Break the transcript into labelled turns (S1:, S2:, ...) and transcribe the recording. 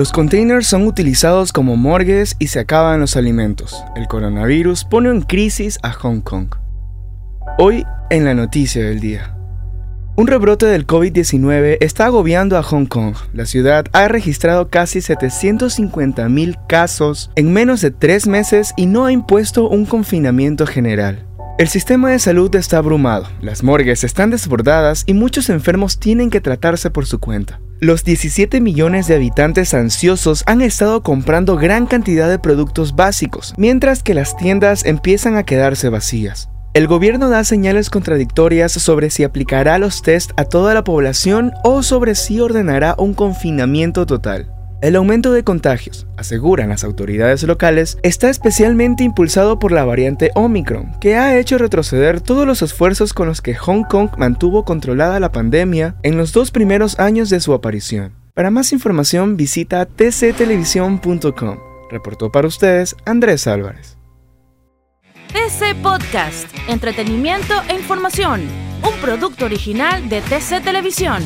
S1: Los containers son utilizados como morgues y se acaban los alimentos. El coronavirus pone en crisis a Hong Kong. Hoy en la noticia del día. Un rebrote del COVID-19 está agobiando a Hong Kong. La ciudad ha registrado casi 750.000 casos en menos de tres meses y no ha impuesto un confinamiento general. El sistema de salud está abrumado, las morgues están desbordadas y muchos enfermos tienen que tratarse por su cuenta. Los 17 millones de habitantes ansiosos han estado comprando gran cantidad de productos básicos, mientras que las tiendas empiezan a quedarse vacías. El gobierno da señales contradictorias sobre si aplicará los test a toda la población o sobre si ordenará un confinamiento total. El aumento de contagios, aseguran las autoridades locales, está especialmente impulsado por la variante Omicron, que ha hecho retroceder todos los esfuerzos con los que Hong Kong mantuvo controlada la pandemia en los dos primeros años de su aparición. Para más información visita tctelevisión.com. Reportó para ustedes Andrés Álvarez.
S2: TC Podcast, entretenimiento e información, un producto original de TC Televisión.